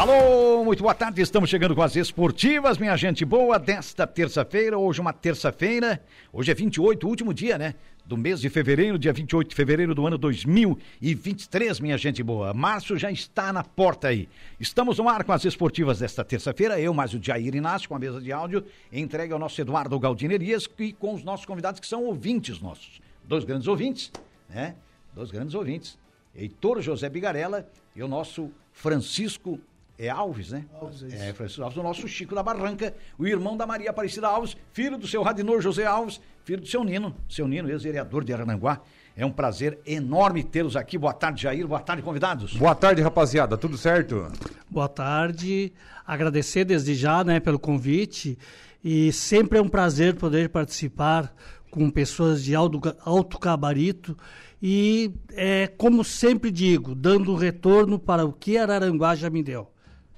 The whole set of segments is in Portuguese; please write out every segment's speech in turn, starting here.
Alô, muito boa tarde. Estamos chegando com as esportivas, minha gente boa, desta terça-feira. Hoje, uma terça-feira. Hoje é 28, último dia, né? Do mês de fevereiro, dia 28 de fevereiro do ano 2023, minha gente boa. Março já está na porta aí. Estamos no ar com as esportivas desta terça-feira. Eu, mais o Jair Inácio, com a mesa de áudio, entregue ao nosso Eduardo Galdinerias e com os nossos convidados que são ouvintes nossos. Dois grandes ouvintes, né? Dois grandes ouvintes. Heitor José Bigarella e o nosso Francisco é Alves, né? Alves, é, é Francisco Alves, o nosso Chico da Barranca, o irmão da Maria Aparecida Alves, filho do seu Radinor José Alves, filho do seu Nino, seu Nino, ex-vereador de Arananguá. É um prazer enorme tê-los aqui. Boa tarde, Jair. Boa tarde, convidados. Boa tarde, rapaziada. Tudo certo? Boa tarde. Agradecer desde já, né, pelo convite. E sempre é um prazer poder participar com pessoas de alto, alto gabarito e, é, como sempre digo, dando retorno para o que Araranguá já me deu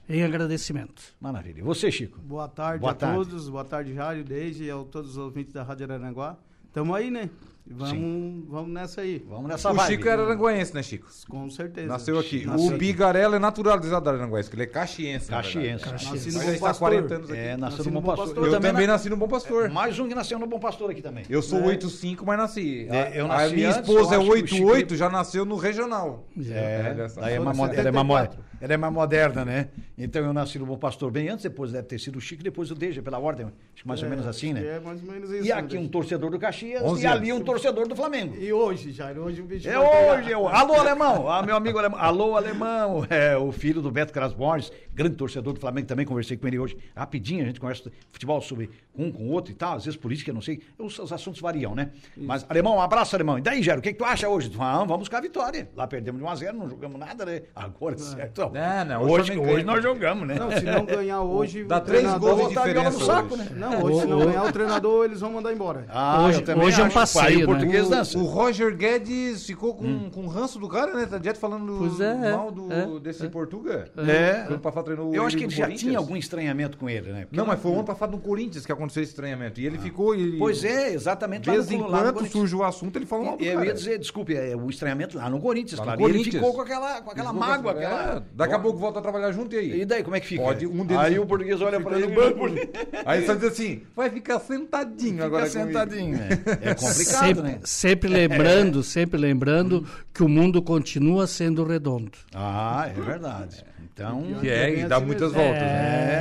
em agradecimento. Maravilha. E você, Chico? Boa tarde Boa a tarde. todos. Boa tarde, Jário, Deise e a todos os ouvintes da Rádio Aranguá. Estamos aí, né? Vamos, vamos nessa aí. Vamos nessa O vibe. Chico era aranguense, né, Chico? Com certeza. Nasceu aqui. Nasceu o aqui. Bigarella é naturalizado aranguense, que ele é caxiense. na Caxiense. verdade. Nasci no Bom Pastor. 40 anos aqui. É, nasceu Nasci no Bom Pastor. Eu, também, na- nasci no Bom Pastor. Mais um que nasceu no Bom Pastor aqui também. Eu sou É. 85, mas nasci. É, eu nasci a minha antes, esposa é acho que o Chico- 88, já nasceu no regional. É, é mo- ela, é mais mo- 74. Ela é mais moderna, né? Então eu nasci no Bom Pastor bem antes, depois deve ter sido o Chico, depois o Deja, pela ordem, acho que mais ou menos assim, né? É mais ou menos isso. E aqui um torcedor do Caxias 11 e ali um torcedor do Flamengo. E hoje, Jair, hoje o bicho É hoje, eu... alô alemão, ah, meu amigo alemão, alô alemão, é o filho do Beto Cras Borges, grande torcedor do Flamengo também, conversei com ele hoje, rapidinho, a gente conversa futebol sobre um com o outro e tal, às vezes política, não sei, os, os assuntos variam, né? Mas, alemão, um abraço, alemão, e daí, Gero, o que, que tu acha hoje? Ah, vamos buscar a vitória, lá perdemos de 1 a 0 não jogamos nada, né? Agora, certo, Não, não, hoje, hoje hoje, nós jogamos, né? Não, se não ganhar hoje. Dá o três gols de botar a viola no diferença saco, hoje. né? Não, hoje se não ganhar o treinador, eles vão mandar embora. Ah, Hoje- eu também hoje é um passeio, Aí o né? português O, dança. o Roger Guedes ficou com, com ranço do cara, né? Tá direto falando é, mal do, é, desse Portuga. É. O Pafá treinou Eu acho que ele já tinha algum estranhamento com ele, né? Porque Não, eu mas foi ontem passado no Corinthians que aconteceu esse estranhamento. E ele ficou. Ele, Pois é, exatamente De vez em quando surge o assunto, ele fala mal do Eu cara. ia dizer, desculpe, é o estranhamento lá no Corinthians, claro. Ele Corinthians. ficou com aquela, com aquela Ele ficou mágoa, aquela. É, daqui a pouco volta a trabalhar junto e aí? E daí, como é que fica? Pode, um deles Aí o português olha pra ele banco. Aí ele só diz assim: vai ficar sentadinho Fica agora sentadinho, né? É complicado, sempre, né? sempre lembrando, sempre lembrando que o mundo continua sendo redondo. Ah, é verdade. Então. Que é, e dá assim muitas mesmo. voltas, né?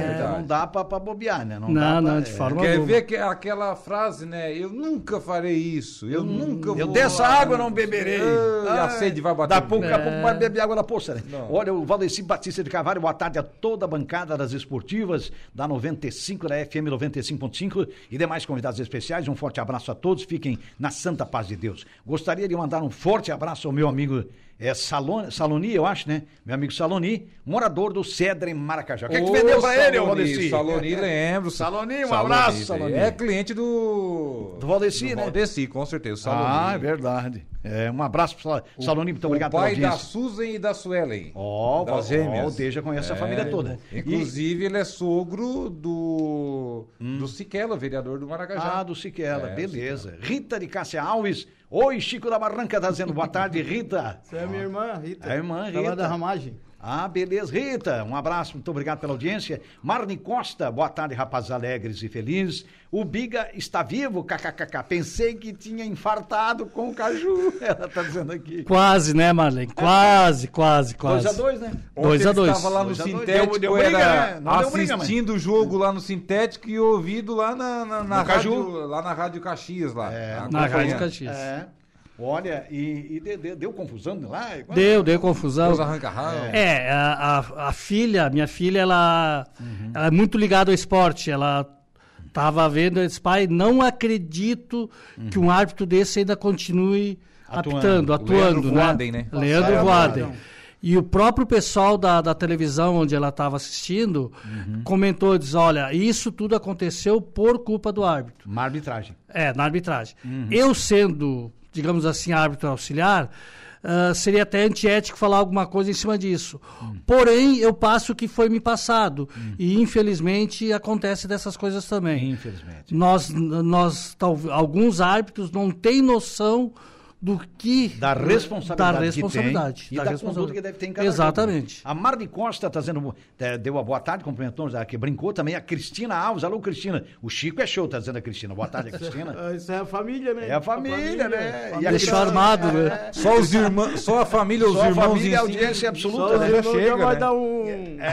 É, verdade. não dá pra, pra bobear, né? Não, dá não, pra- de é. forma Quer alguma. ver que, aquela frase, né? Eu nunca farei isso. Eu nunca vou. Eu dessa água não beberei. Ah, e a sede vai bater. Daqui a pouco, É. vai beber água da poça, né? Não. Olha, o Valdeci Batista de Carvalho, boa tarde a toda a bancada das esportivas da 95, da FM 95.5 e demais convidados especiais. Um forte abraço a todos. Fiquem na santa paz de Deus. Gostaria de mandar um forte abraço ao meu amigo é, Salon, Saloni, eu acho, né? Meu amigo Saloni, morador do Cedra em Maracajá. O que é que tu vendeu pra ele, Saloni, Valdeci? Saloni, lembro. Saloni, um abraço, Saloni. É cliente do. Do Valdeci, do né? Valdeci, com certeza. Saloni. Ah, é verdade. É, um abraço pro Sal- Saloni, muito obrigado o pai pela da audiência. Susan e da Suelen. Ó, ó, gêmeas. o Deja conhece a família toda. E- Inclusive, ele é sogro do. Do Siquela, vereador do Maracajá. Ah, do Siquela, É, beleza. Rita de Cássia Alves. Oi, Chico da Barranca, tá dizendo boa tarde, Rita. Você é minha irmã, Rita. A irmã Tá lá Rita. da ramagem. Ah, beleza. Rita, um abraço, muito obrigado pela audiência. Marne Costa, boa tarde, rapazes alegres e felizes. O Biga está vivo, kkkk. Pensei que tinha infartado com o Caju. Ela tá dizendo aqui. Quase, né, Marlene? Quase, quase, quase. 2 a 2 né? Ontem Dois a ele dois. estava lá no sintético, Deu- deu briga, era né? Não deu briga, assistindo o jogo lá no sintético e ouvido lá na, na, na No Caju. rádio, lá na Rádio Caxias lá. É, Na acompanhando. Rádio Caxias. É. Olha, e, e de- de- deu confusão lá? Deu, deu confusão. Deus arranca rabo. É, a, a, a filha, minha filha, ela, Uhum. ela é muito ligada ao esporte. Ela estava vendo, ela disse, pai, não acredito que um árbitro desse ainda continue Uhum. Atuando. apitando, atuando, Leandro né? Voaden, né? Leandro Passaram Voaden. Voaden. E o próprio pessoal da, da televisão onde ela estava assistindo comentou, diz, olha, isso tudo aconteceu por culpa do árbitro. Uma arbitragem. É, na arbitragem. Eu sendo, digamos assim, árbitro auxiliar, ah, seria até antiético falar alguma coisa em cima disso. Porém, eu passo o que foi me passado. E, infelizmente, acontece dessas coisas também. Infelizmente. Nós, nós tal- alguns árbitros não têm noção do que Da responsabilidade, da responsabilidade, que tem, e da da responsabilidade. conduta que deve ter em cada Exatamente. jogo. A Marli Costa está dizendo, eh, deu a boa tarde, cumprimentou, já que brincou também. A Cristina Alves, alô Cristina. O Chico é show, tá dizendo a Cristina. Boa tarde, a Cristina. Ah, Isso é a família, né? É a família, né? E a Deixou Cristina- armado, é, né? Só os irmãos, só a família, os Só a irmãos família e a em si. audiência absoluta, né? chega, vai, né? dar um,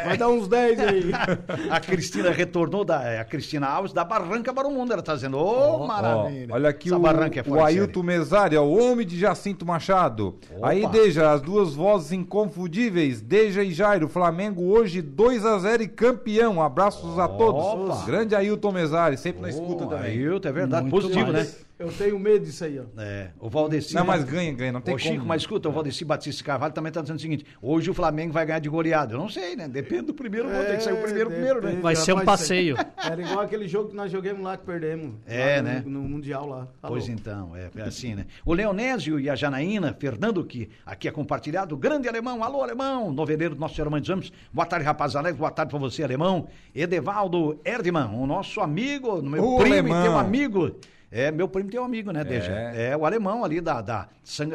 vai dar uns 10 aí. A Cristina retornou, da, é, a Cristina Alves, da Barranca para o Mundo. Ela está dizendo, ô, Ó, maravilha. olha aqui Essa o, Barranca é o. Ailton Mesário, ó, o homem de Jacinto Machado. Aí, Deja, as duas vozes inconfundíveis, Deja e Jairo, Flamengo hoje 2 a 0 e campeão. Abraços a todos. Opa. Grande Ailton Mesário, sempre na Ô, escuta também. Ailton, é verdade, Muito positivo, mais. né? Eu tenho medo disso aí, ó. É, o Valdeci. Não, mas ganha, ganha, não tem Ô, Chico, como. mas escuta, o Valdeci Batista Carvalho também está dizendo o seguinte: hoje o Flamengo vai ganhar de goleada. Eu não sei, né? Depende do primeiro gol, tem que sair o primeiro primeiro, né? depende, Vai ser um passeio. Era igual aquele jogo que nós jogamos lá que perdemos. É, lá no, né? No Mundial lá. Tá Pois louco. então, é, é assim, né? O Leonésio e a Janaína, Fernando, que aqui é compartilhado, o grande alemão, alô alemão, noveleiro do nosso Senhor Mãe dos Ramos. Boa tarde, rapaz Alex, boa tarde pra você, alemão. Edevaldo Erdmann, o nosso amigo, meu O primo alemão. e teu amigo. É, meu primo tem um amigo, né, Deja? É. É, o alemão ali da, da,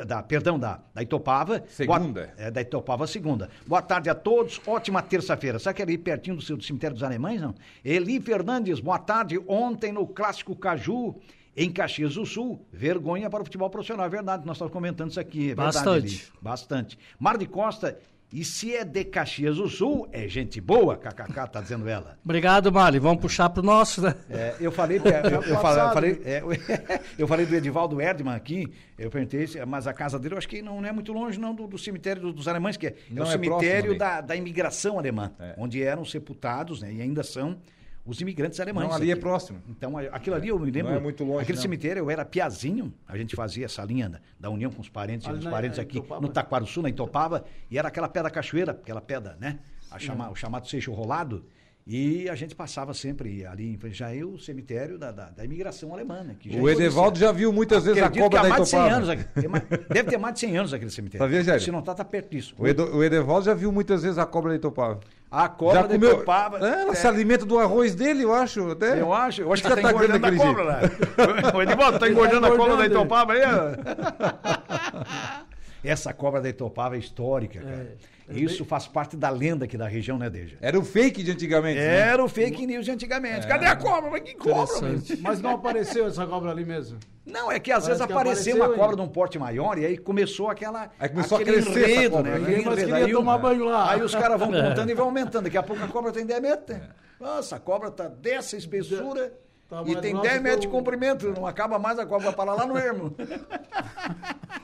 da perdão, da, da Itopava. Segunda. Boa- é, da Itopava Segunda. Boa tarde a todos, ótima terça-feira. Sabe que é ali pertinho do, seu, do cemitério dos alemães, não? Eli Fernandes, boa tarde. Ontem no Clássico Caju, em Caxias do Sul, vergonha para o futebol profissional. É verdade, nós estamos comentando isso aqui. É verdade, Bastante. Eli. Bastante. Mar de Costa, e se é de Caxias do Sul, é gente boa, kkk, tá dizendo ela. Obrigado, Mali. Vamos puxar pro nosso, né? É, eu falei, eu, eu, falei, eu passado. falei, é, eu falei do Edivaldo Erdmann aqui, eu perguntei, se- mas a casa dele eu acho que não, não é muito longe não do, do cemitério dos, dos alemães, que é, é o é cemitério próximo da, da imigração alemã, É. onde eram sepultados, né, e ainda são os imigrantes alemães. Não, ali é próximo. Então, aquilo ali eu me lembro. Não é muito longe, Aquele não. cemitério, eu era piazinho, a gente fazia essa linha da, da união com os parentes, e Ali os parentes aqui Itopava? no Taquaruçu, na Itopava, e era aquela pedra cachoeira, aquela pedra, né? A chama, O chamado seixo rolado. E a gente passava sempre ali em frente, já é o cemitério da, da, da imigração alemã, né? que já O é Edevaldo já viu muitas vezes a cobra que há da mais de 100 Itopava. anos, deve ter mais de 100 anos aquele cemitério. Sabia, Jair? Se não tá, tá perto disso. O, Edo- o Edevaldo já viu muitas vezes a cobra da Itopava. A cobra já da comeu. Itopava. É, ela é, se alimenta do arroz dele, eu acho. Até. Eu acho, eu acho que Já tá, tá engordando a cobra lá. O Edivaldo, tá engordando a cobra da Itopava aí? Essa cobra da Itopava é histórica, cara. Isso faz parte da lenda aqui da região, né, Deja? Era o fake de antigamente. né? Era o fake news de antigamente. Cadê a cobra? Mas que cobra. Mas não apareceu essa cobra ali mesmo. Não, é que às Parece vezes que apareceu apareceu uma cobra de um porte maior e aí começou aquela. Aí começou a crescer essa enredo, cobra, né? né? Ninguém mais queria Aí tomar banho lá. Aí os caras vão contando e vão aumentando. Daqui a pouco a cobra tem 10 metros. né? Nossa, a cobra tá dessa espessura Tá e tem grossa 10 que metros de comprimento. Não acaba mais, a cobra vai parar lá no ermo.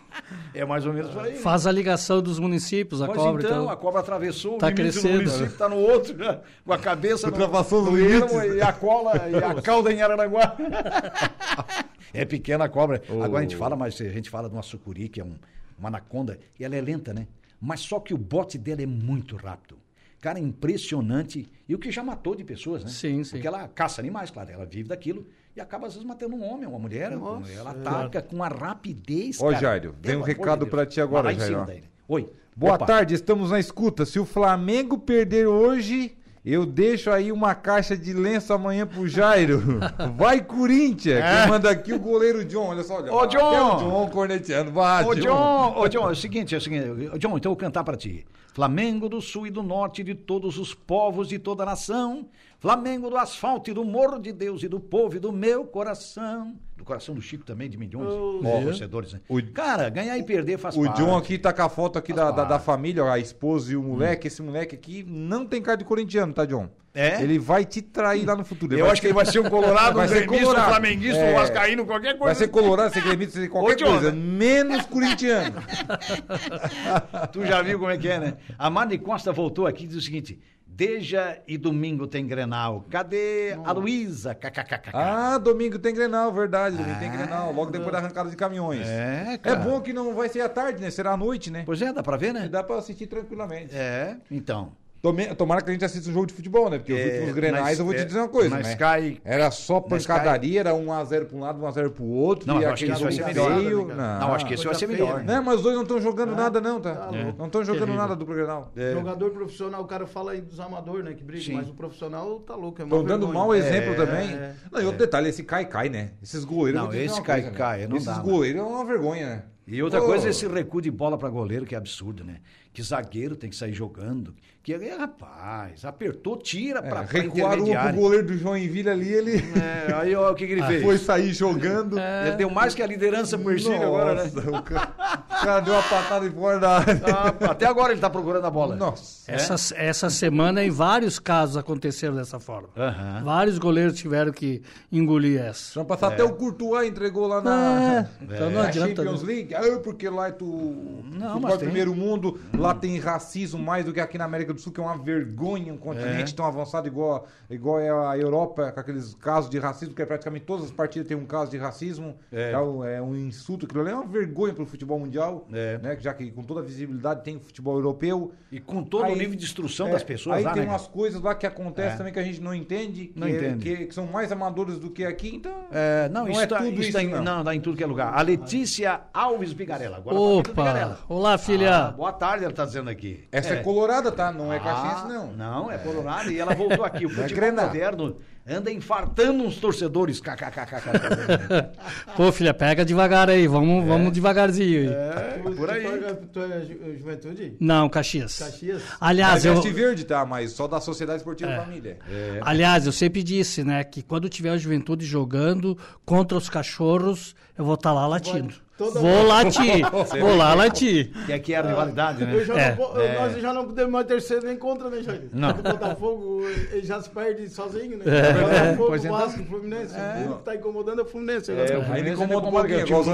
É mais ou menos aí. né? Faz a ligação dos municípios, a Pois cobra. então, então. a cobra atravessou Tá o limite do crescendo, município, né? tá no outro, já, com a cabeça no, Ultrapassou no limites. ermo e a cola e a cauda em Araranguá. é pequena a cobra. Agora a gente fala, mas a gente fala de uma sucuri, que é um, uma anaconda, e ela é lenta, né? Mas só que o bote dela é muito rápido. Cara, é impressionante. E o que já matou de pessoas, né? Sim, sim. Porque ela caça animais, claro, ela vive daquilo e acaba às vezes matando um homem, uma mulher. Nossa, ela é. ataca com a rapidez. Ó, cara. Jairo, vem um de recado Deus. pra ti agora, Jairo. né? Oi. Boa Opa. tarde, estamos na escuta. Se o Flamengo perder hoje, eu deixo aí uma caixa de lenço amanhã pro Jairo. Vai, Corinthians! É. Quem manda aqui o goleiro John, olha só. Olha, Ô. John! Até o John corneteando. Vai, Ô, John, ô, John, é o seguinte, é o seguinte, ô, John, então eu vou cantar pra ti. Flamengo do sul e do norte de todos os povos de toda a nação. Flamengo do asfalto e do morro de Deus e do povo e do meu coração. Do coração do Chico também, de milhões Oh, de torcedores, né? O- Cara, ganhar e perder faz O parte. John aqui tá com a foto aqui da, da, da família, ó, a esposa e o moleque. Esse moleque aqui não tem cara de corintiano, tá, John? É? Ele vai te trair lá no futuro. Ele Eu acho que ele vai ser um colorado, Vai um ser gremista, um colorado. flamenguista, É. um vascaíno, qualquer coisa. Vai ser colorado, ser gremista, ser qualquer Ô, coisa, menos corintiano. Tu já viu como é que é, né? A Mari Costa voltou aqui e diz o seguinte: Deja e domingo tem Grenal. Cadê a Luísa? KKKK. Ah, domingo tem Grenal, verdade, domingo tem Grenal, logo depois da arrancada de caminhões. É, É cara. bom que não vai ser à tarde, né? Será à noite, né? Pois é, dá pra ver, E né? dá pra assistir tranquilamente. É, então. Tome- Tomara que a gente assista um jogo de futebol, né? Porque os É, últimos grenais, mas, eu vou te é, dizer uma coisa, mas né? cai- Era só pancadaria, era 1x0 pra um lado, 1x0 pro outro. Não, e acho que aquele isso vai ser melhor. feio. Não, acho que esse vai ser melhor. né? Não, mas os dois não estão jogando nada, não, tá? tá louco. Não estão jogando Terrível. nada dupla Grenal. É. Jogador profissional, o cara fala aí dos amadores, né? Que briga, Sim. mas o profissional tá louco. É Estão dando vergonha. mau exemplo É, também. é. Não, e outro detalhe, esse cai-cai, né? Esses goleiros. Não, esse cai-cai, né? não Esses dá, goleiros é uma vergonha, né? E outra coisa é esse recuo de bola para goleiro, que é absurdo, né? Que zagueiro tem que sair jogando. Que é, rapaz, apertou, tira é, para recuaram o pro intermediário. goleiro do Joinville ali, ele É, aí ó, o que, que ele fez? foi sair jogando. Ele deu mais que a liderança pro Ercílio agora, né? O cara, o cara deu uma patada em fora da área. Ah, até agora ele tá procurando a bola. Nossa. Essa, essa semana, em vários casos, aconteceram dessa forma. Aham. Vários goleiros tiveram que engolir essa. Vamos passar até o Courtois entregou lá na, É, então não na adianta, Champions né? League. Ah, porque lá é tu, Não, mas é tem. primeiro mundo, lá tem racismo mais do que aqui na América do Sul, que é uma vergonha, um continente É. tão avançado igual, igual é a Europa, com aqueles casos de racismo, que é praticamente todas as partidas têm um caso de racismo. É. É, um, é um insulto, aquilo ali é uma vergonha pro futebol mundial, É. né? Já que com toda a visibilidade tem o futebol europeu. E com todo Aí- o nível de instrução É, das pessoas Aí lá, tem né? umas coisas lá que acontecem É. também que a gente não entende, que, Não é- entende. que- que são mais amadores do que aqui, então. É, não, Não isso, é tá, tudo isso isso, tá em, não. não, tá em tudo que é lugar. A Letícia Alves Bigarella. Agora Opa! Bigarella. Olá, filha! Ah, boa tarde, ela tá dizendo aqui. Essa é, colorada, tá? Não é caxiense, não. Não, é colorado. E ela voltou aqui. O é futebol moderno anda infartando uns torcedores. KKKK. Pô, filha, pega devagar aí, vamos, vamos devagarzinho aí. É, por aí. Tu é ju- juventude? Não, Caxias. Caxias? Aliás, é eu, Veste verde, tá? Mas só da Sociedade Esportiva É. Família. aliás, eu sempre disse, né, que quando tiver a juventude jogando contra os cachorros, eu vou estar lá latindo. Toda Vou vez. latir, vou lá. Que aqui é a rivalidade, né? Eu já É. não po- Nós já não podemos mais terceiro nem contra, né, Jair? Não. O Botafogo ele já se perde sozinho, né? É. Botafogo, Pois então. Vasco, Fluminense. O único que tá incomodando é o Fluminense. É, o Fluminense incomoda um é pouquinho, os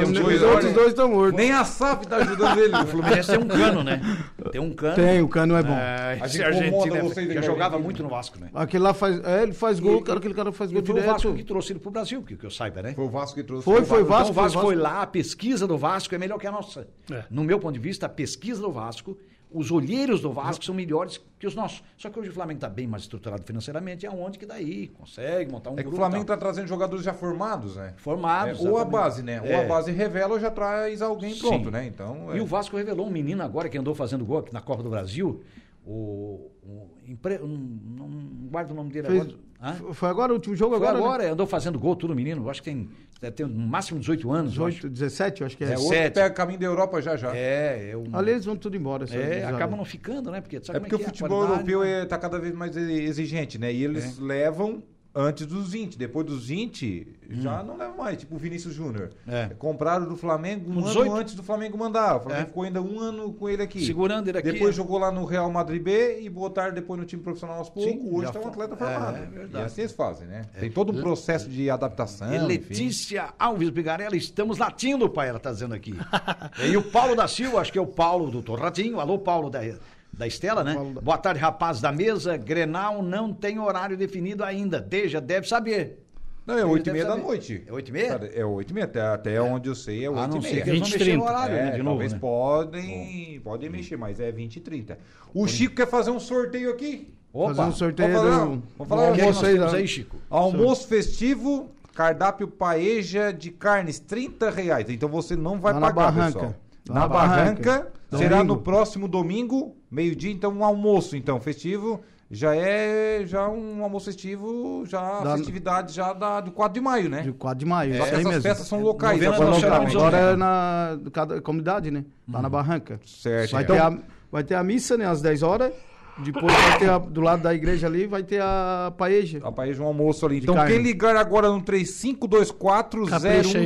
outros dois, estão mortos. Nem a SAF tá ajudando ele. O Fluminense tem um cano, né? Tem um cano. Tem, o cano é bom. É, A gente argentino é- vocês aí, jogava muito no Vasco, né? Aquele lá faz. É, ele faz gol, cara, aquele cara faz E gol foi o Vasco direto. que trouxe ele pro Brasil, que, que eu saiba, né? Foi o Vasco que trouxe. Foi, foi Então, Vasco. o Vasco foi foi lá, a pesquisa do Vasco é melhor que a nossa. É. No meu ponto de vista, a pesquisa do Vasco, os olheiros do Vasco são melhores que os nossos. Só que hoje o Flamengo está bem mais estruturado financeiramente, é onde que daí consegue montar um É que o grupo. Flamengo tal. tá trazendo jogadores já formados, né? formados. É, ou a base, né? Ou É. a base revela ou já traz alguém pronto, Sim. né? Então. E é. o Vasco revelou um menino agora que andou fazendo gol aqui na Copa do Brasil. O. o empre... não não guardo o nome dele Fez- agora. Hã? Foi agora o último jogo Foi agora? agora, Né? andou fazendo gol, tudo menino. Eu acho que tem, deve ter no máximo 18 anos. eu acho. 18, 17, eu acho que é. É, É, outro pega caminho da Europa já já. É, é um... Ali eles vão tudo embora. É, acabam não ficando, né? Porque, sabe É porque o como que futebol europeu né? está cada vez mais exigente, né? E eles levam antes dos 20. Depois dos 20, já não leva mais. Tipo o Vinícius Júnior. Hum. É. Compraram do Flamengo um Com ano 18. antes do Flamengo mandar. O Flamengo É. ficou ainda um ano com ele aqui. Segurando ele aqui. Depois jogou lá no Real Madrid B e botaram depois no time profissional aos poucos. Sim, Hoje está um atleta É, formado. é verdade. E assim eles fazem, né? Tem todo um processo de adaptação. E enfim. Letícia Alves Bigarella, estamos latindo, pai, ela tá dizendo aqui. e o Paulo da Silva, acho que é o Paulo do Torradinho. Alô, Paulo da, da Estela, né? Boa tarde, rapaz da mesa. Grenal não tem horário definido ainda. Deja, deve saber. Não, é 8 e meia da noite. É 8 e meia? É 8 e meia. Até, até onde eu sei é 8 A não e meia. que eles vão 20, mexer no 30. horário, né? É, De novo, talvez né? podem, podem mexer, mas é 20 e 30. O Chico quer fazer um sorteio aqui. Fazer um sorteio Vamos falar, do, vamos do falar, O que é que nós almoço aí. da- aí, Chico? Almoço festivo, cardápio paeja de carnes, 30 reais. Então você não vai Lá pagar, pessoal. Na, na Barranca, Barranca. será no próximo domingo, meio-dia, então um almoço, então, festivo. Já é já um almoço festivo, já Da- festividade já da, do 4 de maio, né? De 4 de maio. Aí essas mesmo. festas são locais. Novena agora dos Agora é na cada comunidade, né? Lá na Barranca. Certo. Vai, então, ter a, vai ter a missa, né? Às 10 horas. Depois vai ter a- do lado da igreja ali, vai ter a paeja. A de um almoço ali. De Então, carne. quem ligar agora no 35240137 Capricha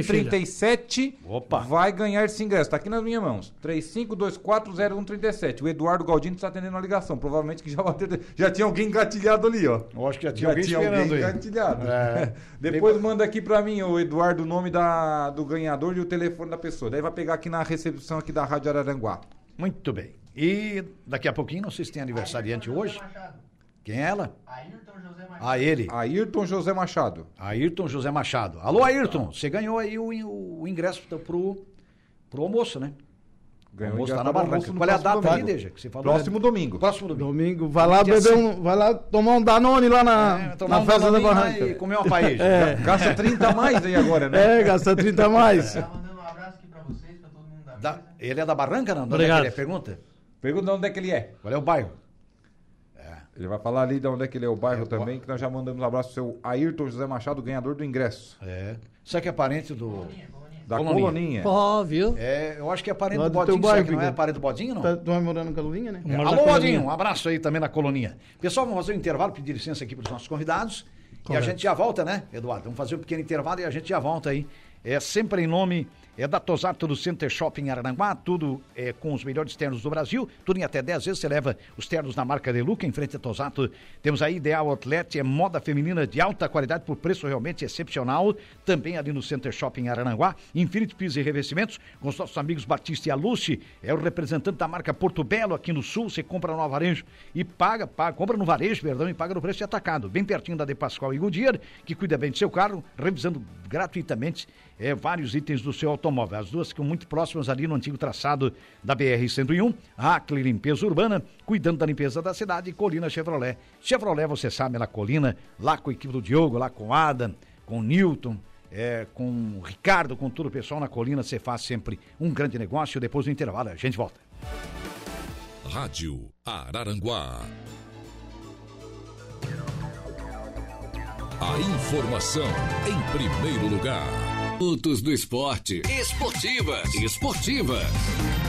aí, Opa. vai ganhar esse ingresso. Tá aqui nas minhas mãos. 35240137. O Eduardo Galdino está atendendo a ligação. Provavelmente que já, bateu, já tinha alguém engatilhado ali, ó. Eu acho que já tinha Já alguém tinha esperando alguém aí. engatilhado. É. Depois manda aqui pra mim, o Eduardo, o nome da, do ganhador e o telefone da pessoa. Daí vai pegar aqui na recepção aqui da Rádio Araranguá. Muito bem. E daqui a pouquinho, não sei se tem aniversariante hoje. Quem é ela? Ah, ele. Ayrton José Machado. Ayrton José Machado. Alô, Ayrton, você ganhou aí o, o ingresso pro, pro almoço, né? Ganhou Almoço ingresso tá na barranca. Qual é a data aí, domingo. Deja? Que você falou? Próximo domingo. Próximo domingo. Domingo, vai lá Dia beber um. Vai lá tomar um Danone lá na, É, na um festa da barranca. E comer uma paella. É. Gasta 30 a mais aí agora, né? É, gasta 30 a mais. Tá mandando um abraço aqui pra vocês, pra todo mundo da ele é da Barranca, não? De onde Obrigado. é que ele é? Pergunta. Pergunta de onde é que ele é. Qual é o bairro? Ele vai falar ali de onde é que ele é o bairro também, que nós já mandamos um abraço pro seu Ayrton José Machado, ganhador do ingresso. É. Será que é parente do. Da Coloninha. Coloninha. Ó, viu? É, eu acho que é parente do do Bodinho. bairro, que não é parente do Bodinho, não? Tá- Tu vai morando com a Luvinha, né? É. Alô. Bodinho, um abraço aí também na coloninha. Pessoal, vamos fazer um intervalo, pedir licença aqui para os nossos convidados. E a Correto. gente já volta, né, Eduardo? Vamos fazer um pequeno intervalo e a gente já volta aí. É sempre em nome é da Tosato do Center Shopping Araranguá, tudo é com os melhores ternos do Brasil, tudo em até 10 vezes, você leva os ternos na marca Deluca, em frente a Tosato. Temos aí Ideal Outlet, é moda feminina de alta qualidade por preço realmente excepcional, também ali no Center Shopping Araranguá, Infinity Pisos e Revestimentos, com os nossos amigos Batista e Aluce, é o representante da marca Porto Belo aqui no Sul, você compra no varejo e paga, paga, compra no varejo, perdão, e paga no preço de atacado, bem pertinho da De Pascoal e Goodyear, que cuida bem do seu carro, revisando gratuitamente é, vários itens do seu automóvel. As duas ficam muito próximas ali no antigo traçado da BR-101. Hackley Limpeza Urbana, cuidando da limpeza da cidade, e Colina Chevrolet. Chevrolet, você sabe, na Colina, lá com a equipe do Diogo, lá com o Adam, com o Newton, é, com o Ricardo, com todo o pessoal na Colina, você faz sempre um grande negócio. Depois do intervalo, a gente volta. Rádio Araranguá. A informação em primeiro lugar. Minutos do esporte. Esportivas. Esportivas.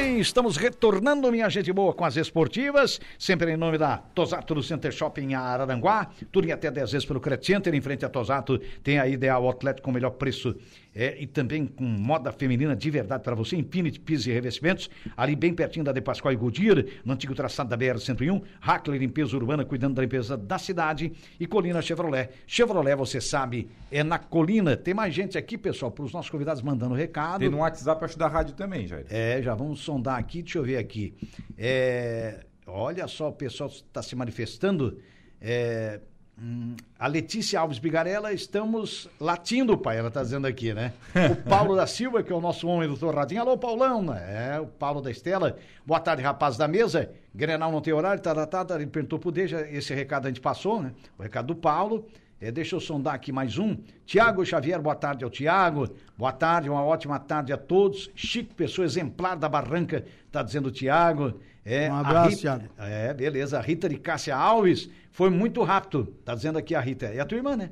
Bem, estamos retornando, minha gente boa, com as esportivas, sempre em nome da Tosato do Center Shopping Araranguá, tudo em até 10 vezes pelo Credit Center, em frente à Tosato, tem a Ideal Outlet com o melhor preço é, e também com moda feminina de verdade para você, Infinity Pisos e Revestimentos, ali bem pertinho da De Pascoal e Goodyear, no antigo traçado da BR-101, Hackler Limpeza Urbana, cuidando da limpeza da cidade, e Colina Chevrolet. Chevrolet, você sabe, é na Colina. Tem mais gente aqui, pessoal, para os nossos convidados mandando recado. Tem no WhatsApp, acho, da rádio também, Jair. É, já vamos sondar aqui, deixa eu ver aqui. É, olha só, o pessoal está se manifestando. É, hum, a Letícia Alves Bigarella, estamos latindo, pai, ela está dizendo aqui, né? O Paulo da Silva, que é o nosso homem do Torradinho. Alô, Paulão, né? É, o Paulo da Estela. Boa tarde, rapaz da mesa. Grenal não tem horário, tá, tá, tá, tá. Ele perguntou pro Deja, esse recado a gente passou, né? O recado do Paulo. É, deixa eu sondar aqui mais um. Tiago Xavier, boa tarde ao Tiago. Boa tarde, uma ótima tarde a todos. Chico Pessoa, exemplar da Barranca, tá dizendo o Tiago. É, Um abraço, Rita- Thiago. É, beleza. A Rita de Cássia Alves foi muito rápido, tá dizendo aqui a Rita. É a tua irmã, né?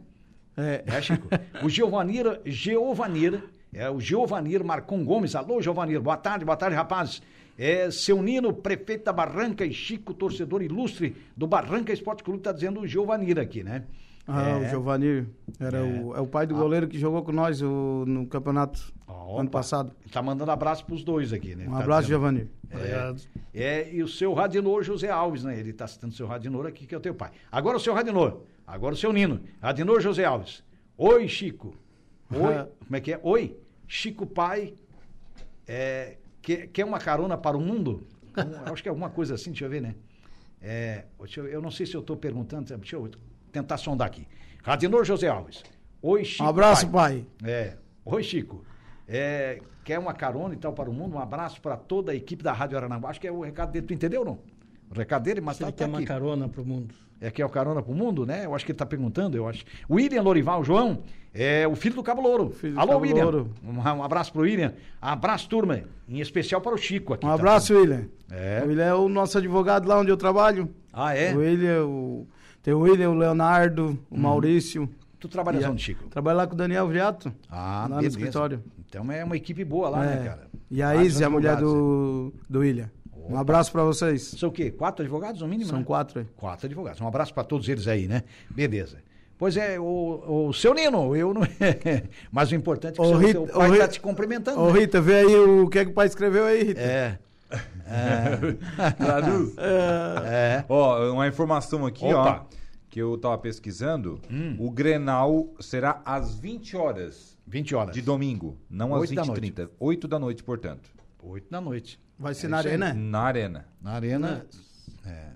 É. É, Chico. O Giovanir, Giovanir, é o Giovanir Marcon Gomes. Alô, Giovanir, boa tarde, boa tarde, rapaz. É, seu Nino, prefeito da Barranca e Chico, torcedor ilustre do Barranca Esporte Clube, tá dizendo o Giovanir aqui, né? Ah, É. o Giovanni era o, é o pai do goleiro que jogou com nós o- no campeonato ano passado. Tá mandando abraço pros dois aqui, né? Um Tá abraço, dizendo- Giovanni. Obrigado. É, e o seu Radinor José Alves, né? Ele tá citando o seu Radinor aqui, que é o teu pai. Agora o seu Radinor, agora o seu Nino. Radinor José Alves. Oi, Chico. Oi, como é que é? Oi, Chico pai, é, quer, quer uma carona para o mundo? Eu acho que é alguma coisa assim, deixa eu ver, né? É, deixa eu, eu não sei se eu estou perguntando, deixa eu tentar sondar aqui. Radinor José Alves. Oi, Chico. Um abraço, pai. É. Oi, Chico. É, quer uma carona e tal para o mundo? Um abraço para toda a equipe da Rádio Arananguá. Acho que é o recado dele. Tu entendeu, não? O recado dele, mas Se tá, ele tá quer uma aqui. carona pro mundo. É que é o carona pro mundo, né? Eu acho que ele tá perguntando, eu acho. William Lorival João, é o filho do Cabo Louro. Filho Alô, Cabo William. Louro. Um, um abraço pro William. Abraço, turma. Em especial para o Chico aqui. Um tá abraço, vendo? William. É. O William é o nosso advogado lá onde eu trabalho. Ah, é? O William, o... tem o William, o Leonardo, o Maurício. Tu trabalhas E a- onde, Chico? Trabalho lá com o Daniel Vriato. Ah, lá no beleza. escritório. Então é uma equipe boa lá, É. né, cara? E a Izzy, a mulher né? do, do William. Um abraço pra vocês. São o quê? Quatro advogados, no mínimo? São né? quatro aí. Quatro advogados. Um abraço para todos eles aí, né? Beleza. Pois é, o, o seu Nino, eu não. Mas o importante é que o seu, Rita- seu pai está te cumprimentando. Ô né? Rita, vê aí o que é que o pai escreveu aí, Rita. É. É. Traduz. é. Ó, uma informação aqui, Opa. ó. que eu tava pesquisando, o Grenal será às 20 horas 20 horas. de domingo, não às Oito da 20h30. 8 da noite, portanto. 8 da noite. Vai ser É na arena? Na arena. Na arena. É.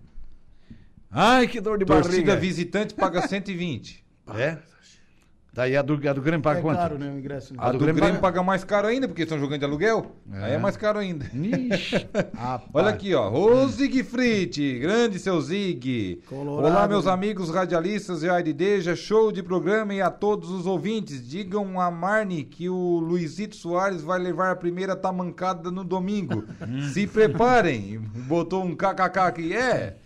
Ai, que dor de Torcida barriga. visitante paga 120. É? Daí a do, a do Grêmio paga É quanto? caro, né, o ingresso. né? A do do, Grêmio Grêmio paga- paga mais caro ainda, porque estão jogando de aluguel. É. Aí é mais caro ainda. Ixi. Olha aqui, ó. Ô Zig Frit, grande seu Zig. Colorado, Olá, meus né? amigos radialistas e Aideja, show de programa e a todos os ouvintes. Digam a Marne que o Luizito Soares vai levar a primeira tamancada no domingo. Se preparem. Botou um kkk aqui. É.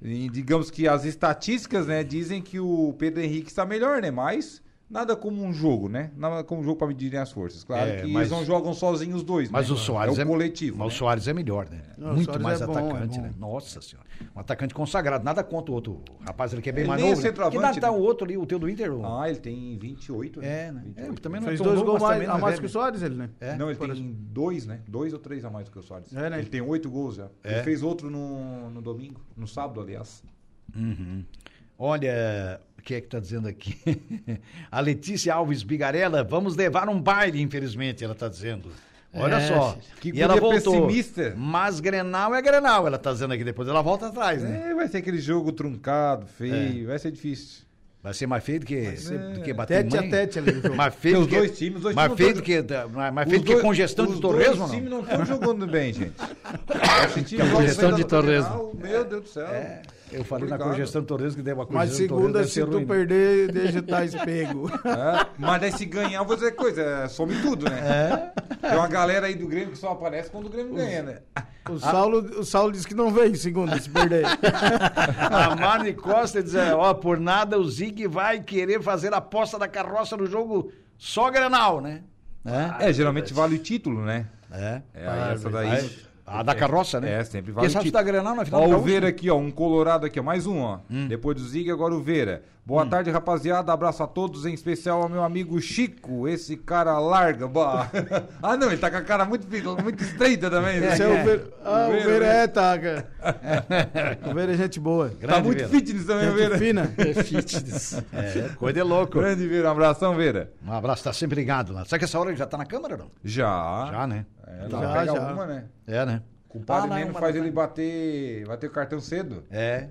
E digamos que as estatísticas, né, dizem que o Pedro Henrique está melhor, né? Mas nada como um jogo, né? Nada como um jogo para medirem as forças. Claro É, que mas- eles não jogam sozinhos os dois, Mas né? o Soares é é, o coletivo. Mas né? o Soares é melhor, né? Não, Muito mais é bom, atacante, é bom. né? Nossa senhora. Um atacante consagrado. Nada contra o outro rapaz, ele que é bem Ele mais nem é novo. né? centroavante, Que tá né? o outro ali, o teu do Inter? Ah, ele tem 28, né? É, né? 28. É, também não Fez é dois gols mas mais, não a é mais que o Soares, ele, né? É. Não, ele Por tem dois, né? Dois ou três a mais do que o Soares. É, né? Ele tem oito gols já. É. Ele fez outro no, no domingo, no sábado, aliás. Uhum. Olha, o que é que tá dizendo aqui? a Letícia Alves Bigarella, vamos levar um baile, infelizmente, ela tá dizendo. Olha É, só. que e ela voltou. pessimista. Mas Grenal é Grenal, ela tá dizendo aqui. Depois ela volta atrás, né? É, vai ser aquele jogo truncado, feio, É. vai ser difícil. Vai ser mais feio do que, do que bater Tete a mãe. tete ali. Mais feio do os que, dois times, os dois mais feio do que, mais Os feio do que congestão de os torresmo, não? times não estão jogando bem, gente. Congestão de torresmo. Meu Deus do céu. É, eu falei na Obrigado. congestão de torresmo que deu uma Mas congestão torresmo, segunda, se tu ruim. perder, deixa estar espego. É, mas daí se ganhar, eu vou dizer coisa, some tudo, né? É. Tem uma galera aí do Grêmio que só aparece quando o Grêmio ganha, né? O Saulo, o Saulo disse que não vem segunda, se perder. A Marne Costa diz, é, ó, por nada o Zig vai querer fazer a aposta da carroça no jogo só Grenal, né? É, É, geralmente vale o título, né? é. É, essa daí. A da carroça, né? É, sempre vale Quem sabe o Grenal na final Ó, do o Vera aqui, ó, um colorado aqui, ó, mais um, ó. Hum. Depois do Zig, agora o Vera. Boa tarde, rapaziada, abraço a todos, em especial ao meu amigo Chico, esse cara larga, bah. ah, não, ele tá com a cara muito, muito estreita também. né? Esse é o Ver... Ah, o Vera, Vera né? é, tá, cara. O Vera é gente boa. Tá Grande muito Vera. fitness também, o Gente Vera. fina. É fitness. É, coisa de louco. Grande Vera, um abração, Vera. Um abraço, tá sempre ligado lá. Será que essa hora ele já tá na câmera, não? Já. Já, né? É, Já, lá pega já. uma, né? É, né? O padre Ah, mesmo faz da- ele bater, bater o cartão cedo. É.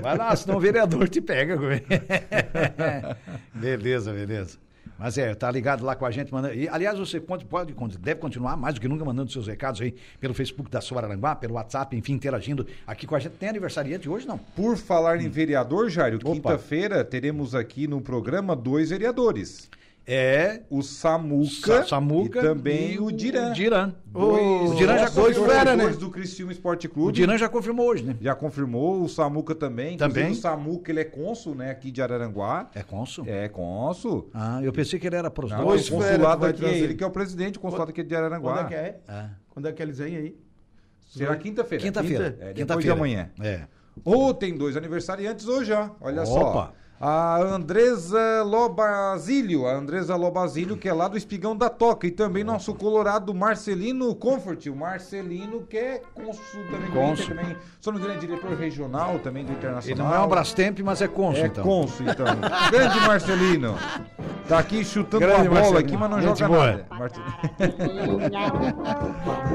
Vai lá, senão o vereador te pega. beleza, beleza. Mas é, tá ligado lá com a gente. Mandando... E, aliás, você pode, pode, deve continuar mais do que nunca mandando seus recados aí pelo Facebook da Soaranguá, pelo WhatsApp, enfim, interagindo aqui com a gente. Tem aniversariante hoje, não? Por falar em vereador, Jairo, quinta-feira teremos aqui no programa dois vereadores. É. O Samuca, Sa- Samuca e também o Diran. O Diran. O- O Diran já dois confirmou. fera, né? do Criciúma Esporte Clube. O Diran já confirmou hoje, né? Já confirmou, o Samuca também. Também? Inclusive, O Samuca, ele é cônsul, né, aqui de Araranguá. É cônsul? É cônsul. Ah, eu pensei que ele era pros Não, dois. o consulado aqui é ele que é o presidente do consulado aqui de Araranguá. Quando é que é? Ah, Quando é que eles vêm aí? Será quinta-feira. Quinta-feira. É, depois Quinta-feira. de amanhã. É. Ou tem dois aniversariantes hoje já. Olha Opa. só. A Andresa Lobasílio, a Andresa Lobasílio, que é lá do Espigão da Toca, e também nosso colorado Marcelino Comfort, o Marcelino que é cônsul também, do. Inter, também, eu não me engano, é diretor regional também do Ele Internacional. não é um Brastemp, mas é cônsul, É então. cônsul, então. Grande Marcelino. Tá aqui chutando Grande uma bola Marcelino. aqui, mas não Gente joga boa. nada.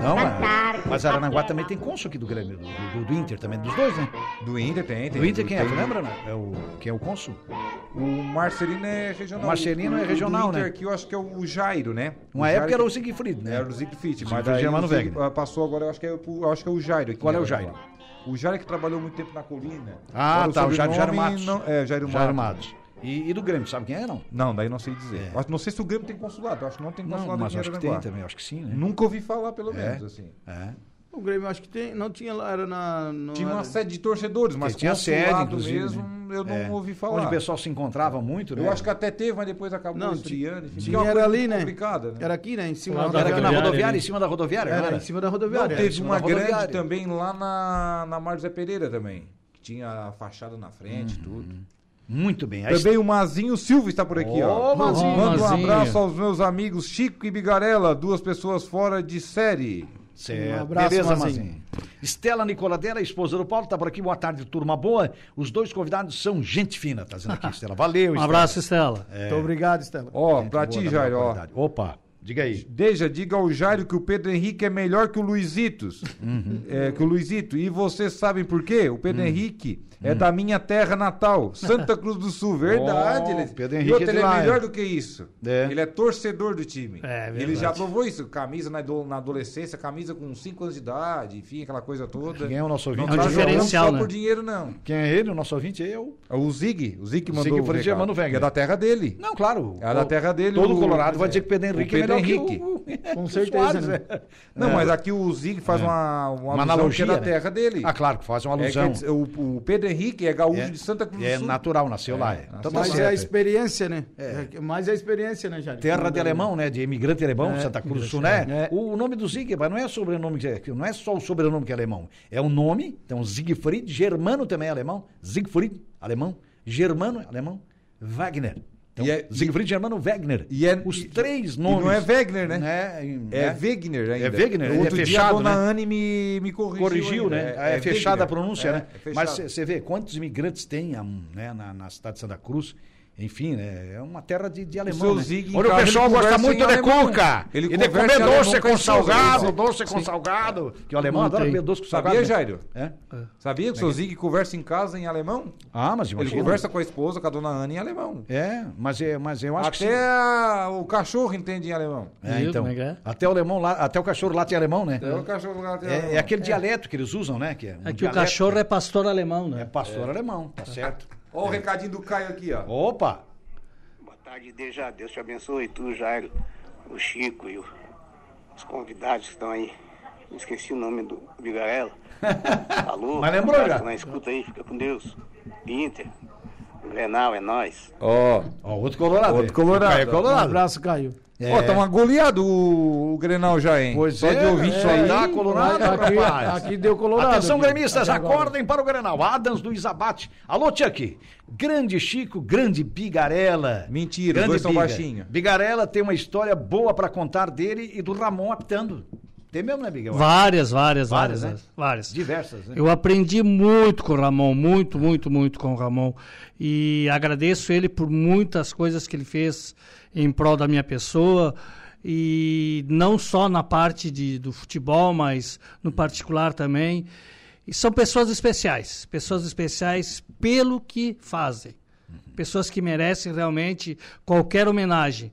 Não, mas, mas Aranaguá também tem cônsul aqui do Grêmio, do, do- do Inter também, dos dois, né? Do Inter tem, tem. Do Inter quem é? tem- Tu lembra, né? É o, quem é o cônsul? O Marcelino é regional. Marcelino O- é o regional, do Inter né? aqui eu acho que é o Jairo, né? Uma O época Jairo era o Siegfried, né? Era o Siegfried, mas daí Germano passou agora, eu acho que é o, eu acho que é o Jairo aqui. Qual né, é o agora. Jairo? O Jairo que trabalhou muito tempo na colina. Ah, Agora tá, o Jairo, Jairo Matos. Não, é, Jairo, Jairo Matos. Matos. E, e do Grêmio, sabe quem é, não? Não, daí não sei dizer. É. Acho- Não sei se o Grêmio tem consulado, acho que não tem Não, consulado mas aqui em acho que tem também, acho que sim, né? Nunca ouvi falar, pelo É. menos, assim. É. O Grêmio acho que tem, não tinha lá, era na... não Tinha era- uma sede de torcedores, mas tinha sede, inclusive, mesmo, né? eu não É. ouvi falar. Onde o pessoal se encontrava muito, né? Eu acho que até teve, mas depois acabou Não, esfriando. Tinha, é era ali, né? né? Era aqui, né? Em cima Lá da da Era aqui na rodoviária, rodoviária, ali. em cima da rodoviária, não Era era? em cima da Não, rodoviária. teve em cima uma grande rodoviária. também lá na, na Mar José Pereira também. Que tinha a fachada na frente e Uhum. tudo. Muito bem. Também o Mazinho Silva está por aqui, ó. Ô, Mazinho. Manda um abraço aos meus amigos Chico e Bigarella, duas pessoas fora de série. Certo. Um abraço, Beleza, Mazinho. Mazinho. Estela Nicoladela, esposa do Paulo, tá por aqui. Boa tarde, turma boa. Os dois convidados são gente fina, tá dizendo aqui, Estela. Valeu, Um Estela. abraço, Estela. Muito obrigado, Estela. Ó, Gente pra ti, melhor ó. Opa, diga aí. Deja, diga ao Jairo que o Pedro Henrique é melhor que o Luizitos. Uhum. É, que o Luizito. E vocês sabem por quê? O. Pedro Henrique é da minha terra natal, Santa Cruz do Sul. Verdade. Oh, ele, Pedro e Henrique outro, é ele é melhor é. do que isso. É. Ele é torcedor do time. É, ele já provou isso. Camisa na, na adolescência, camisa com 5 anos de idade, enfim, aquela coisa toda. Quem é o nosso Não ouvinte? É um tá diferencial, só né? por dinheiro, não. Quem é ele? O nosso ouvinte é eu. É O Zig, o Zig que O mandou Zig o Mano Wegner. que é da terra dele. Não, claro. É da O- terra dele. Todo o- colorado vai é, dizer que o Pedro Henrique o é Pedro melhor Henrique. que o, Com o certeza, né? é. Não, É. mas aqui o Zig faz uma, uma, Uma é analogia, da né? terra dele. Ah, claro, que faz uma É, alusão. o, o Pedro Henrique é gaúcho É. de Santa Cruz do É Sul. natural, nasceu lá. é. Então tá Mas é a experiência, né? É. Mais a experiência, né, Jair? Terra de alemão, né? De imigrante alemão, É, Santa Cruz do Sul, né? é. O nome do Zig, mas não é sobrenome é, não é só o sobrenome que é alemão. É o nome, então Siegfried, germano também é alemão, Siegfried, alemão, germano, alemão, Wagner. Então, E é- Siegfried, germano, Wagner. E é- Os três e nomes. não é Wegner, né? né? É né? Wegner ainda. É Wegner, é Outro dia fechado, a dona né? Anne me, me corrigiu. Corrigiu, ainda. né? É, fechada a Wegner. pronúncia, É, né? é. Mas você vê quantos imigrantes tem hum, né, na, na cidade de Santa Cruz. Enfim, né? É uma terra de, de alemão. seu né? Zig em Olha, o pessoal ele gosta muito em de cuca. Ele e de conversa comer em doce com com salgado, doce com salgado. Que o alemão Não adora comer doce com salgado. Sabia, né? Jairo? É? Sabia que o seu Zig conversa em casa em alemão? Ah, mas Ele imagina. conversa com a esposa, com a dona Anne em alemão. É, mas, é, mas eu acho que Até sim. a- o cachorro entende em alemão. É, então, é que é? até o alemão lá, até o cachorro late em alemão, né? Até o cachorro lá tem É, alemão. é aquele dialeto que eles usam, né? Que é, um É que o cachorro é pastor alemão, é né? pastor alemão, tá certo. Ó o recadinho do Caio aqui, ó. Opa! Boa tarde, Deja. Deus te abençoe. Tu, Jairo, o Chico e o- os convidados que estão aí. Me esqueci o nome do Bigarela. Alô? Mas lembrou já? Na escuta aí, fica com Deus. Inter, Grenal, é nós. Ó. Ó, outro colorado. Outro colorado. Caio Um colorado. abraço, Caio. É. Ó, tá uma goleado o, o Grenal já, hein? Pois Só é, de ouvinte só aí. dá colorado, aqui, rapaz. aqui deu colorado. Atenção, aqui. gremistas, agora. acordem para o Grenal. Adams do Isabate. Alô, Chuck. Grande Chico, grande Bigarela. Mentira, grande dois são baixinhos. Bigarela tem uma história boa para contar dele e do Ramon apitando. Tem mesmo, né, Biga? Várias, várias, Várias, várias. né? Várias. Diversas, né? Eu aprendi muito com o Ramon, muito, muito, muito com o Ramon. E agradeço ele por muitas coisas que ele fez em prol da minha pessoa. E não só na parte de, do futebol, mas no particular também. E são pessoas especiais. Pessoas especiais pelo que fazem. Pessoas que merecem realmente qualquer homenagem.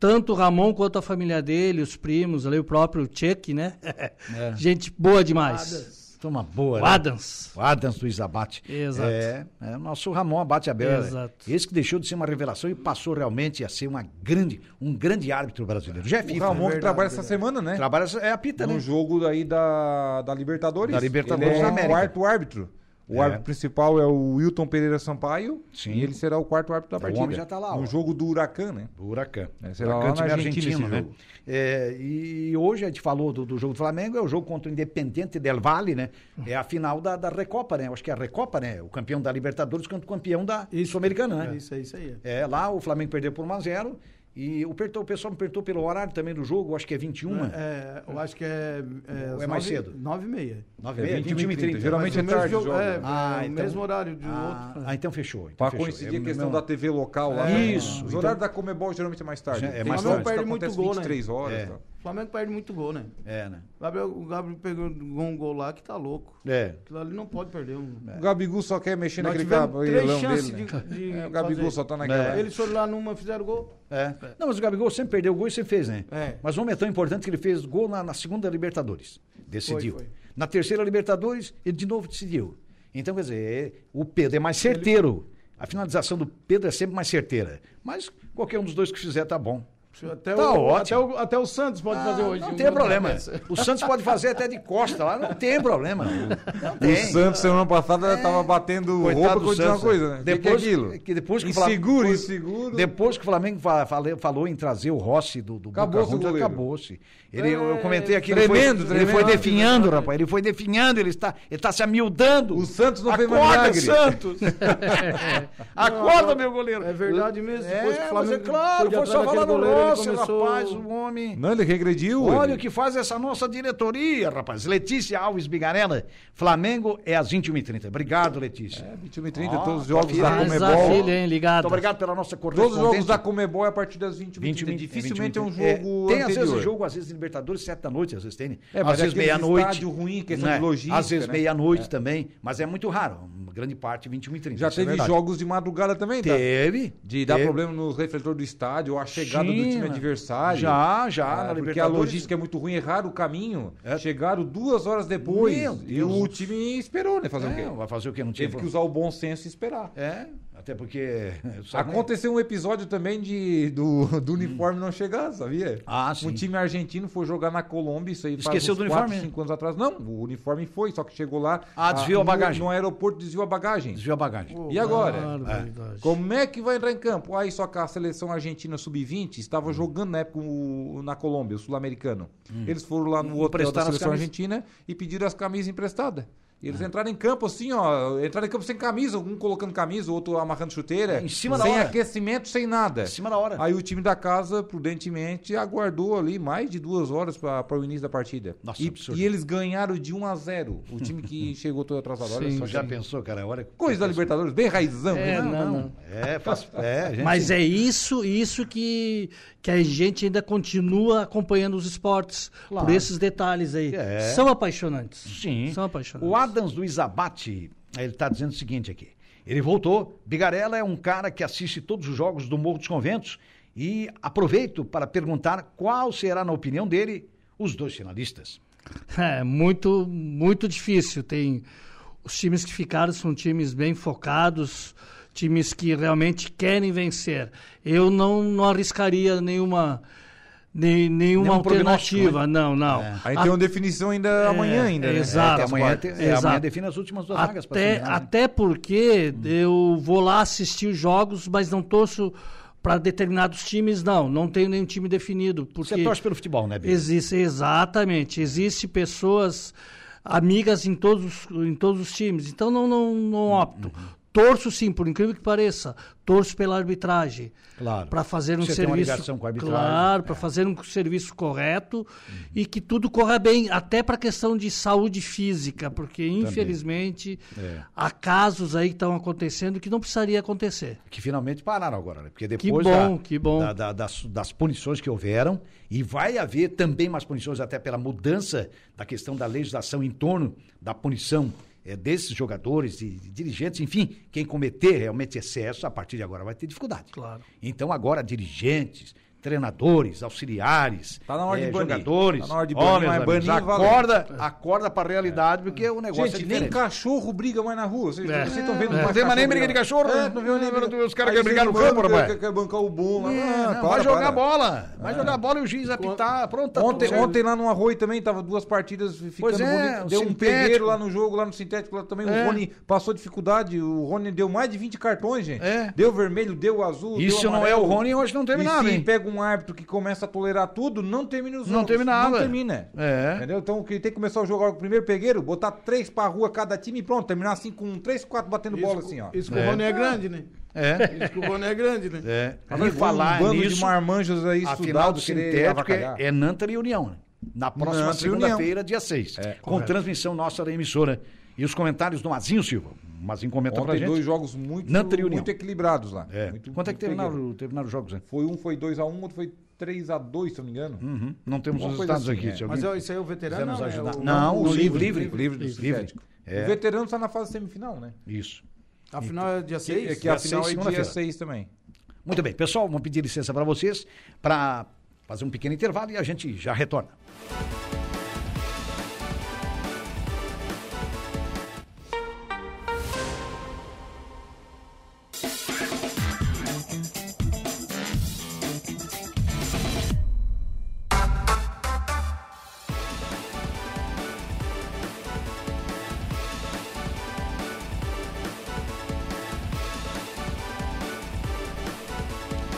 Tanto o Ramon quanto a família dele, os primos, ali o próprio Chuck, né? Gente boa demais. Turma boa, O né? Adams. O Adams do Isabate. Exato. É, é o nosso Ramon Abate Abel. Exato. Esse que deixou de ser uma revelação e passou realmente a ser uma grande, um grande árbitro brasileiro. Já é O FIFA. Ramon né? que trabalha essa semana, né? Trabalha, é a pita, No né? jogo aí da, da Libertadores. Da Libertadores Ele é da o América. quarto árbitro. O É. árbitro principal é o Wilton Pereira Sampaio. Sim. E ele será o quarto árbitro da O partida. homem já tá lá, No ó. jogo do Huracan, né? O Huracan. É, será Huracan, lá na Argentina argentino, né? É, e hoje a gente falou do, do jogo do Flamengo, é o jogo contra o Independente Del Valle, né? É a final da, da Recopa, né? Eu acho que é a Recopa, né? O campeão da Libertadores contra o campeão da Sul-Americana, né? É isso, é isso aí. É, lá o Flamengo perdeu por 1 a 0 e o, pessoal me perguntou pelo horário também do jogo, acho que é 21. É, eu acho que é. É, Ou é mais cedo? 9 e meia. 9 É, e 21 21 e 30. Geralmente é Mas tarde jogo- jogo. É, Ah, é o então- mesmo horário de Ah, outro. ah, então fechou. Então Pra fechou. coincidir É a questão não- da TV local lá. É, né? isso, Os então- horários da Comebol geralmente é mais tarde. É, é mais tarde. que Perde muito acontece gol, né? 23 horas. É. tá? O Flamengo perde muito gol, né? É, né? O Gabriel, o Gabriel pegou um gol lá que tá louco. É. Aquilo ali não pode perder. Um... O Gabigol só quer mexer Nós naquele cabelão três chances dele. de, né? de É, o Gabigol fazer. só tá naquela. Eles foram lá numa, fizeram gol. É. Não, mas o Gabigol sempre perdeu o gol e sempre fez, né? É. Mas o homem é tão importante que ele fez gol na, na segunda Libertadores. Decidiu. Foi, foi. Na terceira Libertadores, ele de novo decidiu. Então, quer dizer, é- o Pedro é mais certeiro. A finalização do Pedro é sempre mais certeira. Mas qualquer um dos dois que fizer tá bom. Até, Tá o, ótimo. até, o, até o Santos pode fazer hoje. Não tem problema. O Santos pode fazer até de costa lá, não tem problema. Não O tem. Santos, semana passada, tava batendo É. Coitado roupa com uma Santos, coisa, né? Depois, que, que é aquilo? que depois que o Flamengo- Inseguro, depois- inseguro. Depois que o Flamengo fa- fale- falou em trazer o Rossi do, do Boca Acabou-se o Juniors, goleiro. acabou-se. Ele, eu, eu comentei aqui, tremendo, ele foi, ele foi tremendo. definhando, rapaz. Ele foi definhando, ele está, ele está se amildando. O Santos não fez mais Acorda, milagre. Santos! Acorda, meu goleiro! É verdade mesmo. É, Depois que o mas é Flamengo claro, foi só falar no goleiro, Nossa, começou... rapaz, o homem. Não, ele regrediu. Olha ele- o que faz essa nossa diretoria, rapaz. Letícia Alves Bigarella, Flamengo é às 21h30. Obrigado, Letícia. É, 21 e 30, Ó, todos os jogos da Comebol. filha, hein, ligada. Muito obrigado pela nossa Todos correspondência. os jogos da Comebol é a partir das 20 h 30 Dificilmente é um jogo É, Tem às vezes anterior. jogo, às vezes Libertadores, sete da noite, às vezes tem. né? É, mas às vezes meia-noite. estádio ruim, questão né? de logística, Às vezes né? meia-noite também, mas é muito raro. Uma grande parte 21 e 30. Já é teve jogos de madrugada também, tá? Teve. De dar teve. problema no refletor do estádio, ou a chegada do Sim, time né? adversário. Já, já, Ah, na porque a logística é muito ruim, erraram o caminho. É. Chegaram duas horas depois. E o time esperou, né? Fazer o É, quê? vai fazer o quê? Não tinha. Teve que usar o bom senso e esperar. É, até porque. Aconteceu um episódio também de, do, do uniforme não chegar, sabia? Ah, sim. Um time argentino foi jogar na Colômbia, isso aí Esqueceu faz do uns quatro, uniforme? cinco anos atrás. Não, o uniforme foi, só que chegou lá. Ah, desviou a no- bagagem. No, aeroporto desviou a bagagem. Desviou a bagagem. E agora? Barbaridade. Como é que vai entrar em campo? Aí só que a seleção argentina sub-20 estava Hum. jogando na época o- na Colômbia, o sul-americano. Eles foram lá no hotel da seleção argentina e pediram as camisas emprestadas. E eles entraram em campo assim, ó. Entraram em campo sem camisa, um colocando camisa, o outro amarrando chuteira. Em cima da sem hora. aquecimento, sem nada. Em cima da hora. Aí o time da casa, prudentemente, aguardou ali mais de duas horas para o início da partida. Nossa, e, absurdo. e eles ganharam de 1 a 0 O time que chegou todo atrasado. Olha Sim, só, Já gente. pensou, cara? Olha. Coisa da Libertadores, bem raizão. É, né? não, não. É, faz. É, gente. Mas é isso, isso que, que a gente ainda continua acompanhando os esportes Claro. por esses detalhes aí. É. São apaixonantes. Sim. São apaixonantes. O Adams do Isabate, ele está dizendo o seguinte aqui. Ele voltou. Bigarella é um cara que assiste todos os jogos do Morro dos Conventos e aproveito para perguntar qual será, na opinião dele, os dois finalistas. É muito, muito difícil. Tem os times que ficaram são times bem focados, times que realmente querem vencer. Eu não, não arriscaria nenhuma nem, nenhuma alternativa, não, não. É. Aí tem uma definição ainda amanhã ainda, né? exato. É, amanhã, te- é, Exato. amanhã define as últimas duas vagas para Até, até porque eu vou lá assistir os jogos, mas não torço para determinados times, não. Não tenho nenhum time definido. Porque Você torce pelo futebol, né, Biga? Existe, exatamente. Existe pessoas amigas em todos, em todos os times. Então não, não, não opto. Uhum. Torço sim, por incrível que pareça. Torço pela arbitragem. Claro. Para fazer um Você tem uma serviço. ligação com a arbitragem. Claro, para fazer um serviço correto e que tudo corra bem, até para questão de saúde física, porque infelizmente É. há casos aí que estão acontecendo que não precisaria acontecer. que finalmente pararam agora, né? Porque depois bom, da- que bom. da- da- das, das punições que houveram, e vai haver também mais punições, até pela mudança da questão da legislação em torno da punição eh, desses jogadores e dirigentes, enfim, quem cometer realmente excesso, a partir de agora vai ter dificuldade. Claro. Então agora dirigentes, treinadores, auxiliares, Tá na hora de eh, banir. jogadores, Tá na hora de banir, olha, mas amigos, banir valeu. acorda, acorda para a realidade, porque o negócio é Gente, nem diferente. cachorro briga mais na rua. Vocês É. estão vendo É. mais Tem mais nem briga de cachorro. É, não viu nem Não, briga. os caras querem brigar no campo, rapaz. Quer, quer bancar o bom. É, Ah, não, para, vai jogar para. bola. Vai jogar bola e o juiz apitar. Pronto, tá Ontem, tudo certo. ontem lá no Arroio também tava duas partidas ficando Pois é, bonito. Deu um pegueiro lá no jogo, lá no sintético lá também. É. O Rony passou dificuldade. O Rony deu mais de 20 cartões, gente. É. Deu vermelho, deu azul. Isso não é o Rony, hoje não E terminava, se hein? pega um árbitro que começa a tolerar tudo, não termina os Não jogos. terminava. Não termina. É. Entendeu? Então tem que começar o jogo agora com o primeiro pegueiro, botar três pra rua cada time e pronto. Terminar assim com três, quatro batendo bola assim, ó. Isso que É. o Rony é grande, né? É. Isso que o Rony é grande, né? É. Agora, E falar um bando nisso, de marmanjos aí a final estudado do sintético é, é Nanter e União, né? Na próxima segunda-feira, dia 6. É, com transmissão nossa da emissora. E os comentários do Mazinho Silva. O Mazinho comenta pra Ontem gente. dois jogos muito, muito equilibrados lá. É. Muito- Quanto é que muito terminaram, os jogos, né? Foi um foi 2x1, outro foi 3x2, se eu não me engano. Uhum. Não temos os resultados assim, aqui. é. Mas ó, isso aí é o veterano, não, ajudar. é o- Não, o livre, livre. livre, livre do Livre. sintético. É. O veterano está na fase semifinal, né? Isso. A final é dia Que, 6? que a final seis, é dia segunda-feira. 6 também. Muito bem, pessoal, vamos pedir licença para vocês para fazer um pequeno intervalo e a gente já retorna.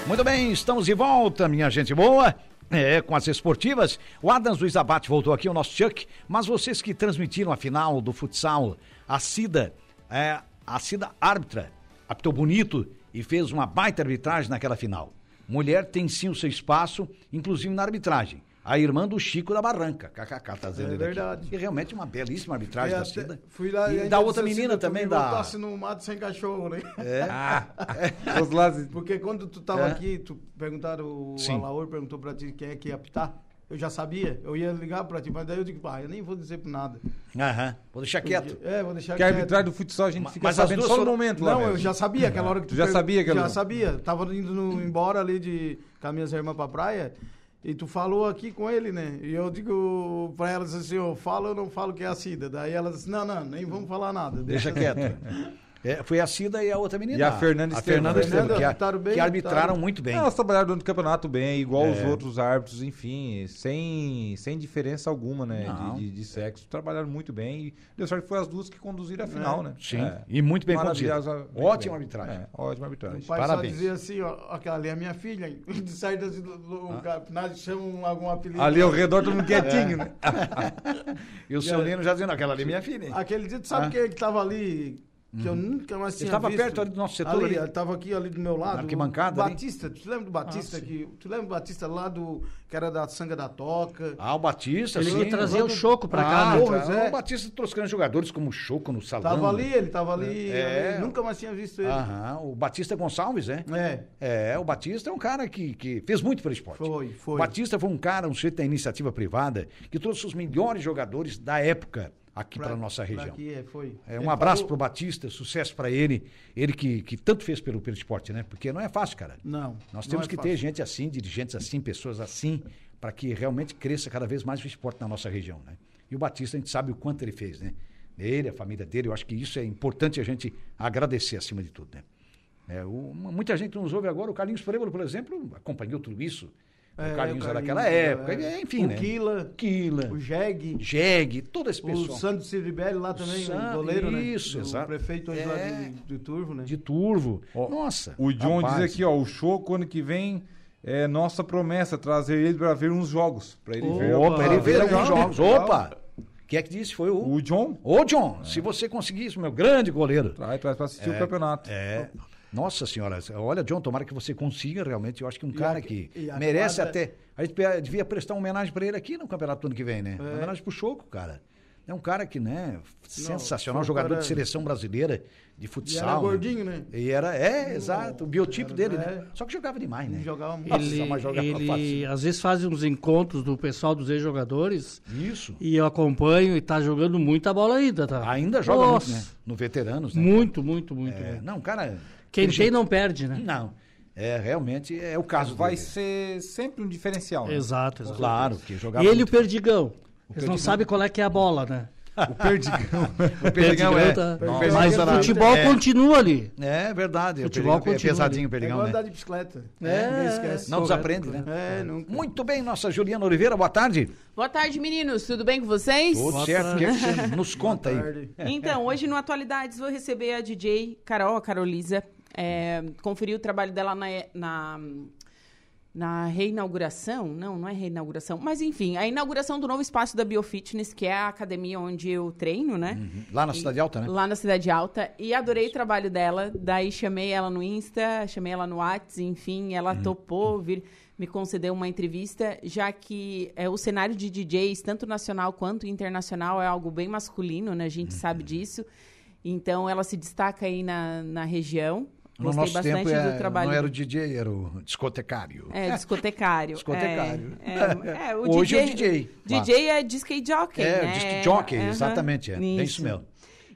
Muito bem, estamos de volta, minha gente boa. É, com as esportivas. O Adams Luiz Abate voltou aqui, o nosso Chuck. Mas vocês que transmitiram a final do futsal, a Cida, é, a Cida árbitra, apitou bonito e fez uma baita arbitragem naquela final. Mulher tem sim o seu espaço, inclusive na arbitragem. A irmã do Chico da Barranca, KKK, tá dizendo É ele aqui. verdade. E realmente uma belíssima arbitragem da Cida. Fui lá e da outra assim, menina tu também, me da... botasse no mato sem cachorro, né? É. Lados- Porque quando tu tava É. aqui, tu perguntaram, o Sim. Alaor perguntou pra ti quem é que ia apitar. Eu já sabia, eu ia ligar pra ti, mas daí eu digo, pá, eu nem vou dizer por nada. Aham, vou deixar quieto. É, vou deixar Que a quieto. arbitragem do futsal a gente fica mas as sabendo só no foram- momento lá Não, eu mesmo. já sabia aquela hora que tu Tu já pergun- sabia aquela- Já sabia. Tava indo no- embora ali de com as minhas irmãs pra praia. E tu falou aqui com ele, né? E eu digo pra elas assim, eu falo ou não falo que é a Cida? Daí elas disse, não, não, nem vamos falar nada. Deixa quieto. É, foi a Cida e a outra menina. E a Fernanda A Estevam. Fernanda Estevam, que, a- bem, que arbitraram arbitraram. muito bem. Elas trabalharam dentro do campeonato bem, igual os É. outros árbitros, enfim, sem, sem diferença alguma, né? De, de, de sexo. Trabalharam muito bem e deu sorte que foi as duas que conduziram a final, né? Sim, É. e muito bem conduzida. Maravilhosa- Ótima arbitragem. É, ótima arbitragem. O pai Parabéns. só dizia assim, ó, aquela ali é minha filha. De certo, assim, do- do- o campeonato chamam algum apelido. Ali ao redor todo mundo quietinho, né? E o seu Nino já dizendo, aquela ali é minha filha. hein? Aquele dia, tu sabe Ah. quem é que tava ali? Que eu nunca mais tinha tava visto. perto ali do nosso setor Ali, ali. ele tava aqui ali do meu lado. Na arquibancada o ali. Batista, tu lembra do Batista? Ah, que, tu lembra do Batista lá do... Que era da Sanga da Toca? Ah, o Batista, Ele sim. ia trazer o Choco pra ah, cá, né? Porra, tá. é. O Batista trouxe grandes jogadores como o Choco no salão. Tava ali, ele tava ali. É. ali, nunca mais tinha visto ele. Aham, o Batista Gonçalves, é? É, É, o Batista é um cara que, que fez muito pelo esporte. Foi, foi. O Batista foi um cara, um sujeito da iniciativa privada, que trouxe os melhores jogadores da época aqui para a nossa região. Aqui, é, foi. É, um abraço falou- pro Batista, sucesso para ele. Ele que, que tanto fez pelo, pelo esporte, né? Porque não é fácil, cara. Não. Nós não temos é que fácil. ter gente assim, dirigentes assim, pessoas assim, para que realmente cresça cada vez mais o esporte na nossa região, né? E o Batista, a gente sabe o quanto ele fez, né? Ele, a família dele, eu acho que isso é importante a gente agradecer acima de tudo, né? É, o- muita gente nos ouve agora, o Carlinhos Pereira, por exemplo, acompanhou tudo isso. É, o Carlinhos o era Carlinhos, daquela época, é. enfim, O né? Quila, Quila, O Jeg. Jeg, todo esse O pessoal. Sandro Ciribelli lá também, Sa- o goleiro, né? isso, O exato. prefeito hoje lá É. de, de Turvo, né? De Turvo. Ó, Nossa. O John rapaz. diz aqui, ó, o show ano que vem é nossa promessa, trazer ele para ver uns jogos. Para ele ver. Opa, ele vê Legal, alguns jogos. Opa! Quem é que disse? Foi o. O John Ô, John, se você conseguir isso, meu grande goleiro. traz, traz para assistir o campeonato. É. Nossa senhora, olha, John, tomara que você consiga realmente. Eu acho que um cara a- que e a merece quadra- até. A gente devia prestar uma homenagem pra ele aqui no campeonato do ano que vem, né? Uma homenagem pro Choco, cara. É um cara que, né, sensacional, Choco jogador de seleção brasileira de E futsal. era né? gordinho, né? E era, é, exato, o biotipo Era- dele, é. né? Só que jogava demais, né? Jogava muito. Nossa, Ele, mas jogava ele fácil. às vezes faz uns encontros do pessoal dos ex-jogadores Isso. e eu acompanho e tá jogando muita bola ainda, tá? Ainda joga Nossa, muito, né? No veteranos, né? Muito, muito, muito. É, muito. não, cara. Quem tem não perde, né? Não. É, realmente é o caso Vai dele. ser sempre um diferencial. né? Exato, exato. Claro, que jogava E ele e o muito. Perdigão. Eles Perdigão. não sabem qual é que é a bola, né? O Perdigão. O Perdigão é. tá- o Perdigão Mas é o futebol é. continua ali. É verdade. o Futebol Perdigão é continua pesadinho o É Perdigão, igual né? andar de bicicleta. É, Ninguém esquece. Não desaprende, né? É, nunca. Muito bem, nossa Juliana Oliveira, boa tarde. Boa tarde, meninos. Tudo bem com vocês? Tudo certo, o que, é você nos conta aí? Então, hoje no Atualidades vou receber a DJ Carol, a Carolisa. É, conferir o trabalho dela na, na, na reinauguração. Não, não é reinauguração. Mas enfim, a inauguração do novo espaço da Biofitness, que é a academia onde eu treino, né? Lá na Cidade Alta, né? Lá na Cidade Alta. E adorei o trabalho dela. Daí chamei ela no Insta, chamei ela no Whats, enfim, ela topou vir me conceder uma entrevista, já que é, o cenário de DJs, tanto nacional quanto internacional, é algo bem masculino, né? A gente sabe disso. Então, ela se destaca aí na, na região. No Gostei nosso tempo é, do trabalho. não era o DJ, era o discotecário. É, discotecário. Discotecário. É, é, é, o Hoje DJ, é o DJ, DJ é disc jockey, É, né? disc jockey, exatamente, é. Isso mesmo.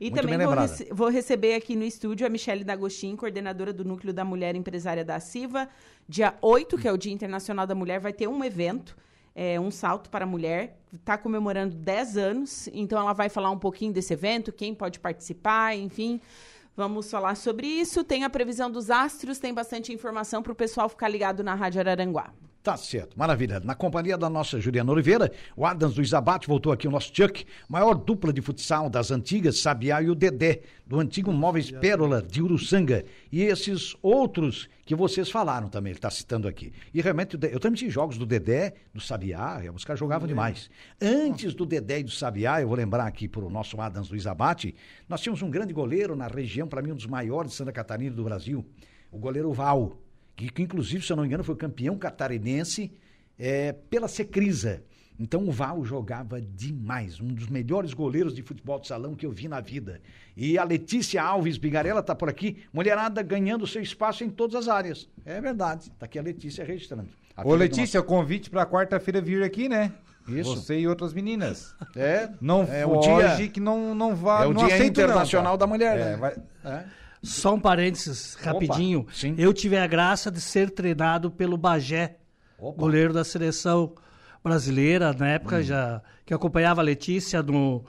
E Muito também vou, rece- vou receber aqui no estúdio a Michele D'Agostin, coordenadora do Núcleo da Mulher Empresária da CIVA. Dia 8, que é o Dia Internacional da Mulher, vai ter um evento, é, um salto para a mulher. Está comemorando 10 anos, então ela vai falar um pouquinho desse evento, quem pode participar, enfim. Vamos falar sobre isso. Tem a previsão dos astros, tem bastante informação para o pessoal ficar ligado na Rádio Araranguá. Tá certo, maravilha. Na companhia da nossa Juliana Oliveira, o Adams do Isabate voltou aqui o nosso Chuck, maior dupla de futsal das antigas, Sabiá e o Dedé, do antigo Móveis Pérola de Uruçanga. E esses outros que vocês falaram também, ele está citando aqui. E realmente, eu transmiti jogos do Dedé, do Sabiá, e os caras jogavam demais. Antes do Dedé e do Sabiá, eu vou lembrar aqui para o nosso Adams do Isabate, nós tínhamos um grande goleiro na região, para mim um dos maiores de Santa Catarina do Brasil, o goleiro Val que, que inclusive, se eu não me engano, foi campeão catarinense é, pela Secrisa. Então o Val jogava demais, um dos melhores goleiros de futebol de salão que eu vi na vida. E a Letícia Alves Bigarella está por aqui, mulherada ganhando seu espaço em todas as áreas. É verdade, está aqui a Letícia registrando. A Ô, Letícia, convite pra quarta-feira vir aqui, né? Isso. Você e outras meninas. nosso- É, Não é o foge dia, que não, não vá. é o não dia não, internacional tá? da mulher, É, né? vai- É. Só um parênteses, rapidinho. sim. Eu tive a graça de ser treinado pelo Bagé, Opa. goleiro da seleção brasileira, na época já que acompanhava a Letícia no,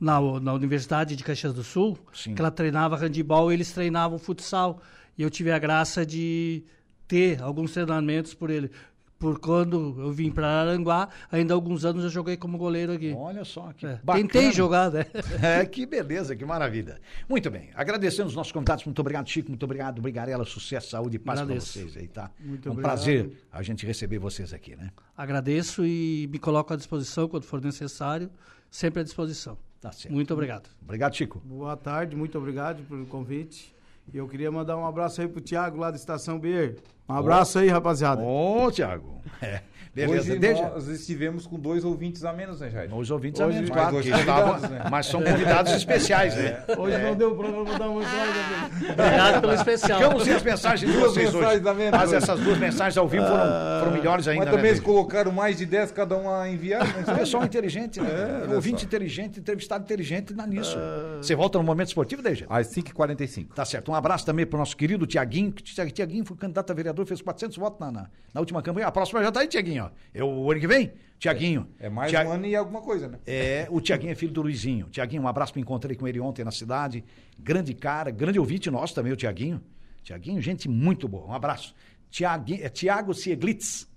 na, na Universidade de Caxias do Sul, Sim. que ela treinava handebol e eles treinavam futsal. E eu tive a graça de ter alguns treinamentos por ele. Por quando eu vim para Aranguá, ainda há alguns anos eu joguei como goleiro aqui. Olha só que É, bacana. Tentei jogar, né? É, que beleza, que maravilha. Muito bem, agradecendo os nossos contatos, muito obrigado, Chico, muito obrigado, Brigarela, sucesso, saúde e paz para vocês aí, tá? Muito é um obrigado. prazer a gente receber vocês aqui, né? Agradeço e me coloco à disposição quando for necessário, sempre à disposição. Tá certo. Muito obrigado. Obrigado, Chico. Boa tarde, muito obrigado pelo convite. E eu queria mandar um abraço aí pro Thiago lá da Estação Beer. Um abraço aí, rapaziada. Ô, Tiago. É, beleza, Hoje deixa. nós estivemos com dois ouvintes a menos, né, Jair? Os ouvintes Hoje a menos, mais claro, que estavam, né? mas são convidados especiais, né? Hoje não deu pra mandar uma mensagem. Obrigado pelo especial. Ficamos sem as mensagens de Duas vocês hoje. mensagens a menos Mas hoje. essas duas mensagens ao vivo foram, foram melhores ainda, Mas também né? eles colocaram mais de 10 cada um a enviar. Mas Pessoal inteligente, né? É, Ouvinte só. inteligente, entrevistado inteligente, dá nisso. Você volta no momento esportivo, Deja? Às 5h45. Tá certo. Um abraço também pro nosso querido Tiaguinho, Tiaguinho foi candidato a vereador, fez 400 votos na, na, na última campanha. A próxima já tá aí, Tiaguinho, ó. É o ano que vem? Tiaguinho. É mais Tia- um ano e alguma coisa, né? É, o Tiaguinho é filho do Luizinho. Tiaguinho, um abraço, me encontrei com ele ontem na cidade. Grande cara, grande ouvinte nosso também, o Tiaguinho. Tiaguinho, gente muito boa. Um abraço. Tiaguinho, é Tiago Sieglitz.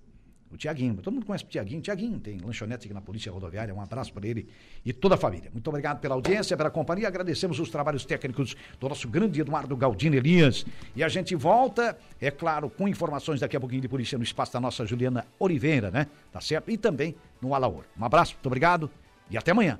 O Tiaguinho, todo mundo conhece o Tiaguinho. Tiaguinho tem lanchonete aqui na Polícia Rodoviária. Um abraço para ele e toda a família. Muito obrigado pela audiência, pela companhia. Agradecemos os trabalhos técnicos do nosso grande Eduardo Galdino Elias. E a gente volta, é claro, com informações daqui a pouquinho de polícia no espaço da nossa Juliana Oliveira, né? Tá certo? E também no Alaor. Um abraço, muito obrigado e até amanhã.